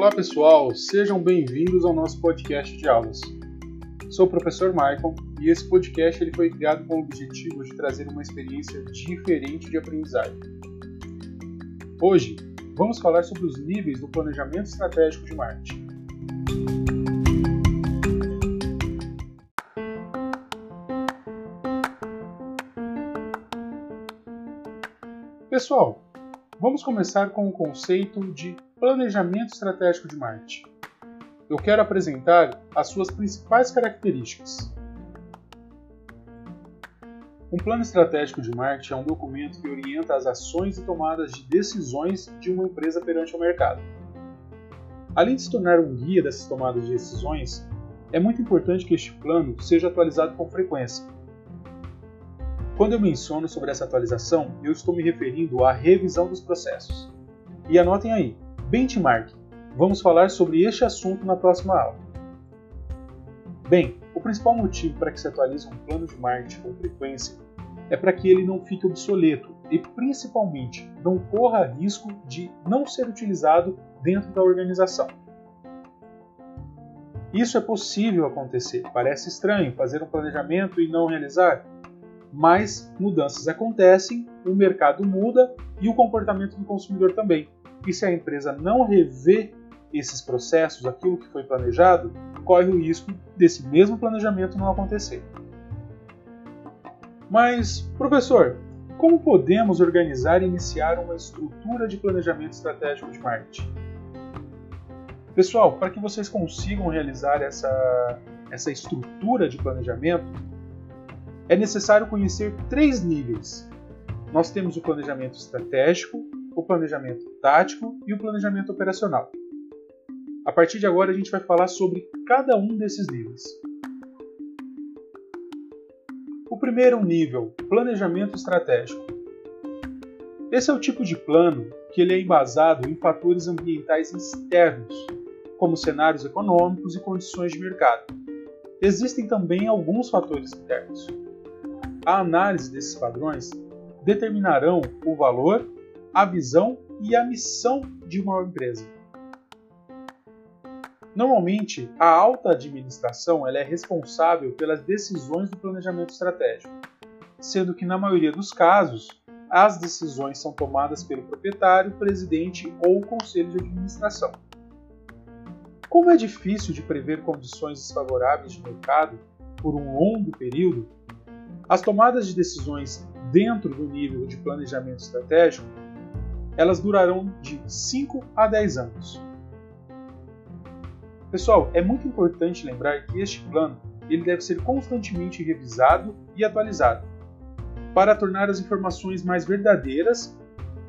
Olá pessoal, sejam bem-vindos ao nosso podcast de aulas. Sou o professor Michael e esse podcast ele foi criado com o objetivo de trazer uma experiência diferente de aprendizagem. Hoje, vamos falar sobre os níveis do planejamento estratégico de marketing. Pessoal, vamos começar com o conceito de planejamento estratégico de marketing. Eu quero apresentar as suas principais características. Um plano estratégico de marketing é um documento que orienta as ações e tomadas de decisões de uma empresa perante o mercado. Além de se tornar um guia dessas tomadas de decisões, é muito importante que este plano seja atualizado com frequência quando eu menciono sobre essa atualização, eu estou me referindo à revisão dos processos. E anotem aí, benchmark. Vamos falar sobre este assunto na próxima aula. Bem, o principal motivo para que se atualize um plano de marketing com frequência é para que ele não fique obsoleto e, principalmente, não corra risco de não ser utilizado dentro da organização. Isso é possível acontecer. Parece estranho fazer um planejamento e não realizar? mas mudanças acontecem, o mercado muda e o comportamento do consumidor também. E se a empresa não rever esses processos, aquilo que foi planejado, corre o risco desse mesmo planejamento não acontecer. Mas, professor, como podemos organizar e iniciar uma estrutura de planejamento estratégico de marketing? Pessoal, para que vocês consigam realizar essa, essa estrutura de planejamento, é necessário conhecer três níveis. Nós temos o planejamento estratégico, o planejamento tático e o planejamento operacional. A partir de agora, a gente vai falar sobre cada um desses níveis. O primeiro nível, planejamento estratégico. Esse é o tipo de plano que ele é embasado em fatores ambientais externos, como cenários econômicos e condições de mercado. Existem também alguns fatores internos, a análise desses padrões determinarão o valor, a visão e a missão de uma empresa. Normalmente, a alta administração ela é responsável pelas decisões do planejamento estratégico, sendo que, na maioria dos casos, as decisões são tomadas pelo proprietário, presidente ou conselho de administração. Como é difícil de prever condições desfavoráveis de mercado por um longo período, as tomadas de decisões dentro do nível de planejamento estratégico, elas durarão de 5 a 10 anos. Pessoal, é muito importante lembrar que este plano ele deve ser constantemente revisado e atualizado para tornar as informações mais verdadeiras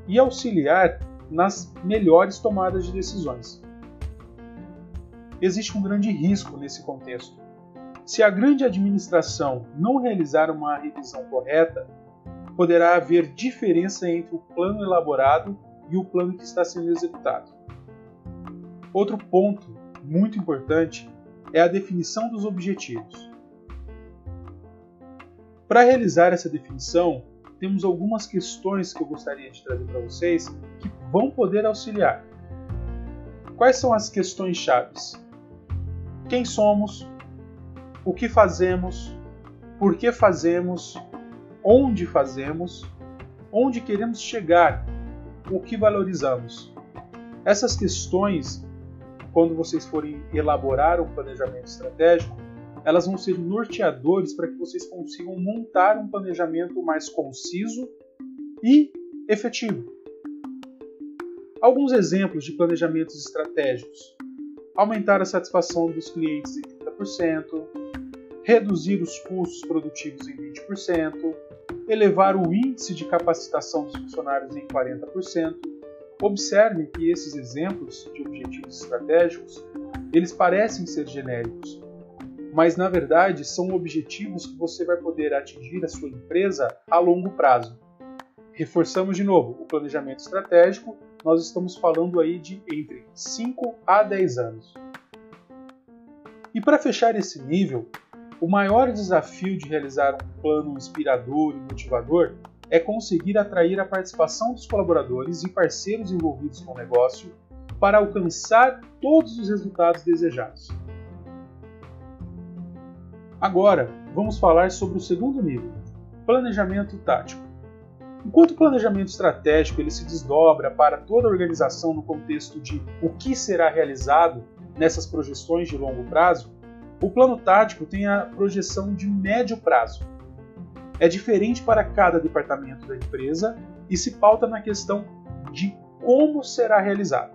e auxiliar nas melhores tomadas de decisões. Existe um grande risco nesse contexto, se a grande administração não realizar uma revisão correta, poderá haver diferença entre o plano elaborado e o plano que está sendo executado. Outro ponto muito importante é a definição dos objetivos. Para realizar essa definição, temos algumas questões que eu gostaria de trazer para vocês que vão poder auxiliar. Quais são as questões chaves? Quem somos? o que fazemos, por que fazemos, onde fazemos, onde queremos chegar, o que valorizamos. Essas questões, quando vocês forem elaborar um planejamento estratégico, elas vão ser norteadores para que vocês consigam montar um planejamento mais conciso e efetivo. Alguns exemplos de planejamentos estratégicos: aumentar a satisfação dos clientes em 30%, reduzir os custos produtivos em 20%, elevar o índice de capacitação dos funcionários em 40%. Observem que esses exemplos de objetivos estratégicos, eles parecem ser genéricos, mas na verdade são objetivos que você vai poder atingir a sua empresa a longo prazo. Reforçamos de novo, o planejamento estratégico, nós estamos falando aí de entre 5 a 10 anos. E para fechar esse nível, o maior desafio de realizar um plano inspirador e motivador é conseguir atrair a participação dos colaboradores e parceiros envolvidos com o negócio para alcançar todos os resultados desejados. Agora, vamos falar sobre o segundo nível, planejamento tático. Enquanto o planejamento estratégico ele se desdobra para toda a organização no contexto de o que será realizado nessas projeções de longo prazo, o plano tático tem a projeção de médio prazo. É diferente para cada departamento da empresa e se pauta na questão de como será realizado.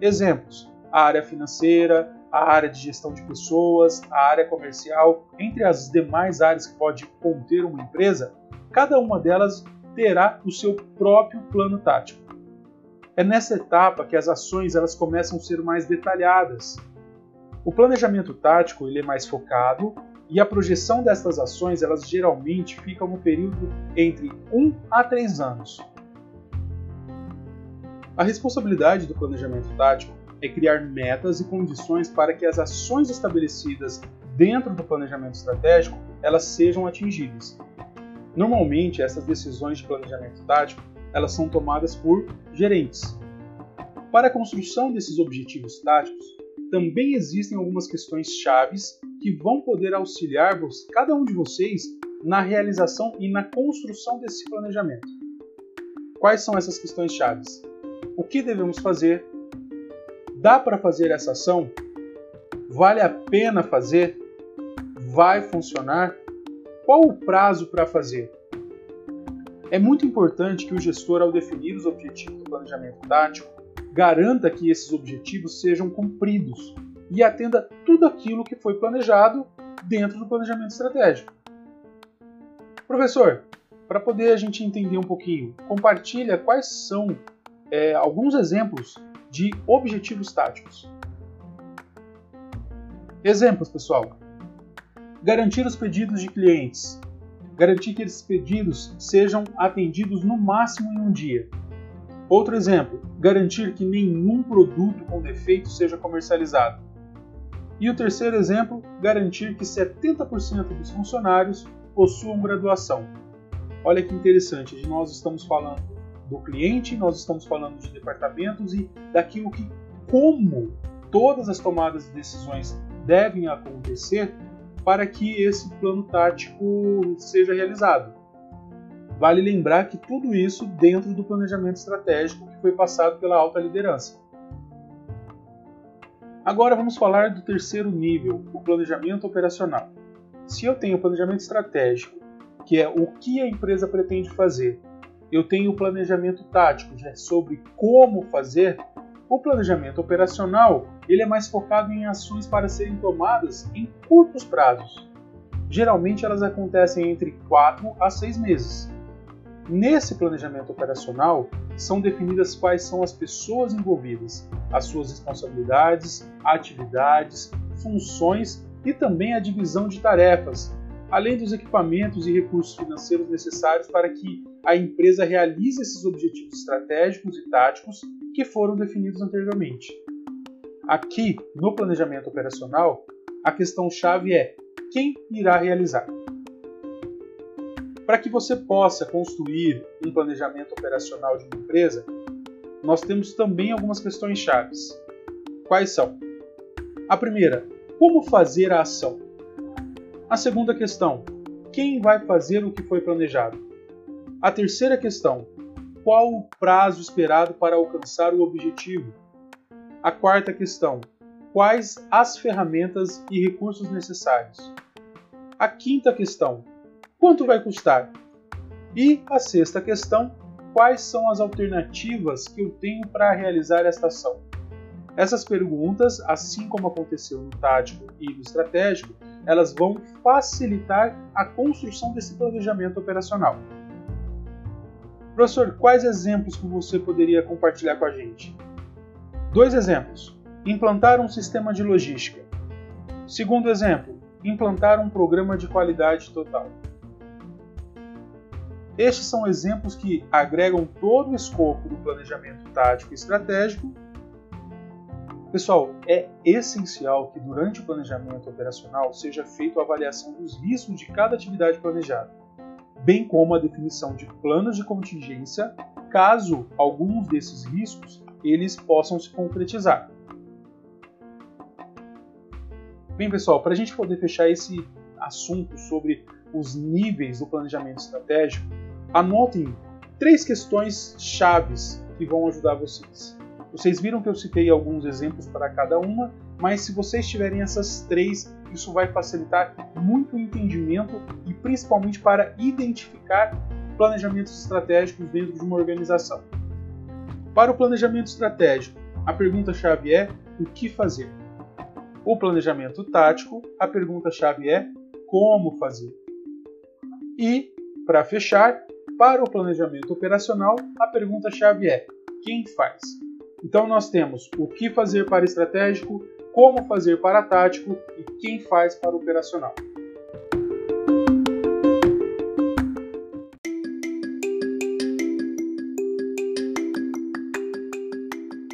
Exemplos: a área financeira, a área de gestão de pessoas, a área comercial, entre as demais áreas que pode conter uma empresa, cada uma delas terá o seu próprio plano tático. É nessa etapa que as ações elas começam a ser mais detalhadas. O planejamento tático ele é mais focado e a projeção dessas ações elas geralmente ficam no período entre 1 a 3 anos. A responsabilidade do planejamento tático é criar metas e condições para que as ações estabelecidas dentro do planejamento estratégico elas sejam atingidas. Normalmente, essas decisões de planejamento tático elas são tomadas por gerentes. Para a construção desses objetivos táticos, também existem algumas questões chaves que vão poder auxiliar cada um de vocês na realização e na construção desse planejamento. Quais são essas questões chaves? O que devemos fazer? Dá para fazer essa ação? Vale a pena fazer? Vai funcionar? Qual o prazo para fazer? É muito importante que o gestor, ao definir os objetivos do planejamento tático, garanta que esses objetivos sejam cumpridos e atenda tudo aquilo que foi planejado dentro do planejamento estratégico. Professor, para poder a gente entender um pouquinho, compartilha quais são é, alguns exemplos de objetivos táticos. Exemplos, pessoal. Garantir os pedidos de clientes. Garantir que esses pedidos sejam atendidos no máximo em um dia. Outro exemplo, garantir que nenhum produto com defeito seja comercializado. E o terceiro exemplo, garantir que 70% dos funcionários possuam graduação. Olha que interessante, nós estamos falando do cliente, nós estamos falando de departamentos e daquilo que, como todas as tomadas de decisões devem acontecer para que esse plano tático seja realizado. Vale lembrar que tudo isso dentro do planejamento estratégico que foi passado pela alta liderança. Agora vamos falar do terceiro nível, o planejamento operacional. Se eu tenho o planejamento estratégico, que é o que a empresa pretende fazer eu tenho o planejamento tático, já é sobre como fazer. O planejamento operacional ele é mais focado em ações para serem tomadas em curtos prazos. Geralmente elas acontecem entre 4 a 6 meses. Nesse planejamento operacional são definidas quais são as pessoas envolvidas, as suas responsabilidades, atividades, funções e também a divisão de tarefas, além dos equipamentos e recursos financeiros necessários para que a empresa realize esses objetivos estratégicos e táticos que foram definidos anteriormente. Aqui, no planejamento operacional, a questão-chave é quem irá realizar. Para que você possa construir um planejamento operacional de uma empresa, nós temos também algumas questões chaves. Quais são? A primeira, como fazer a ação? A segunda questão: quem vai fazer o que foi planejado? A terceira questão: qual o prazo esperado para alcançar o objetivo? A quarta questão: quais as ferramentas e recursos necessários? A quinta questão: quanto vai custar? E a sexta questão: quais são as alternativas que eu tenho para realizar esta ação? Essas perguntas, assim como aconteceu no tático e no estratégico, elas vão facilitar a construção desse planejamento operacional. Professor, quais exemplos que você poderia compartilhar com a gente? Dois exemplos: implantar um sistema de logística. Segundo exemplo, implantar um programa de qualidade total. Estes são exemplos que agregam todo o escopo do planejamento tático e estratégico Pessoal, é essencial que durante o planejamento operacional seja feita a avaliação dos riscos de cada atividade planejada, bem como a definição de planos de contingência caso alguns desses riscos eles possam se concretizar. Bem, pessoal, para a gente poder fechar esse assunto sobre os níveis do planejamento estratégico, anotem três questões chaves que vão ajudar vocês. Vocês viram que eu citei alguns exemplos para cada uma, mas se vocês tiverem essas três, isso vai facilitar muito o entendimento e principalmente para identificar planejamentos estratégicos dentro de uma organização. Para o planejamento estratégico, a pergunta-chave é o que fazer. O planejamento tático, a pergunta-chave é como fazer. E, para fechar, para o planejamento operacional, a pergunta-chave é quem faz. Então nós temos o que fazer para estratégico, como fazer para tático e quem faz para operacional.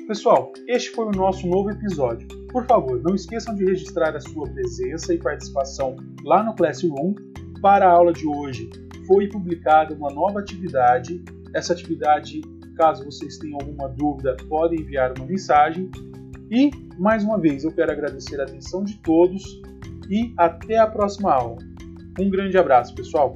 Pessoal, este foi o nosso novo episódio. Por favor, não esqueçam de registrar a sua presença e participação lá no Classroom. Para a aula de hoje, foi publicada uma nova atividade. Essa atividade Caso vocês tenham alguma dúvida, podem enviar uma mensagem. E, mais uma vez, eu quero agradecer a atenção de todos e até a próxima aula. Um grande abraço, pessoal!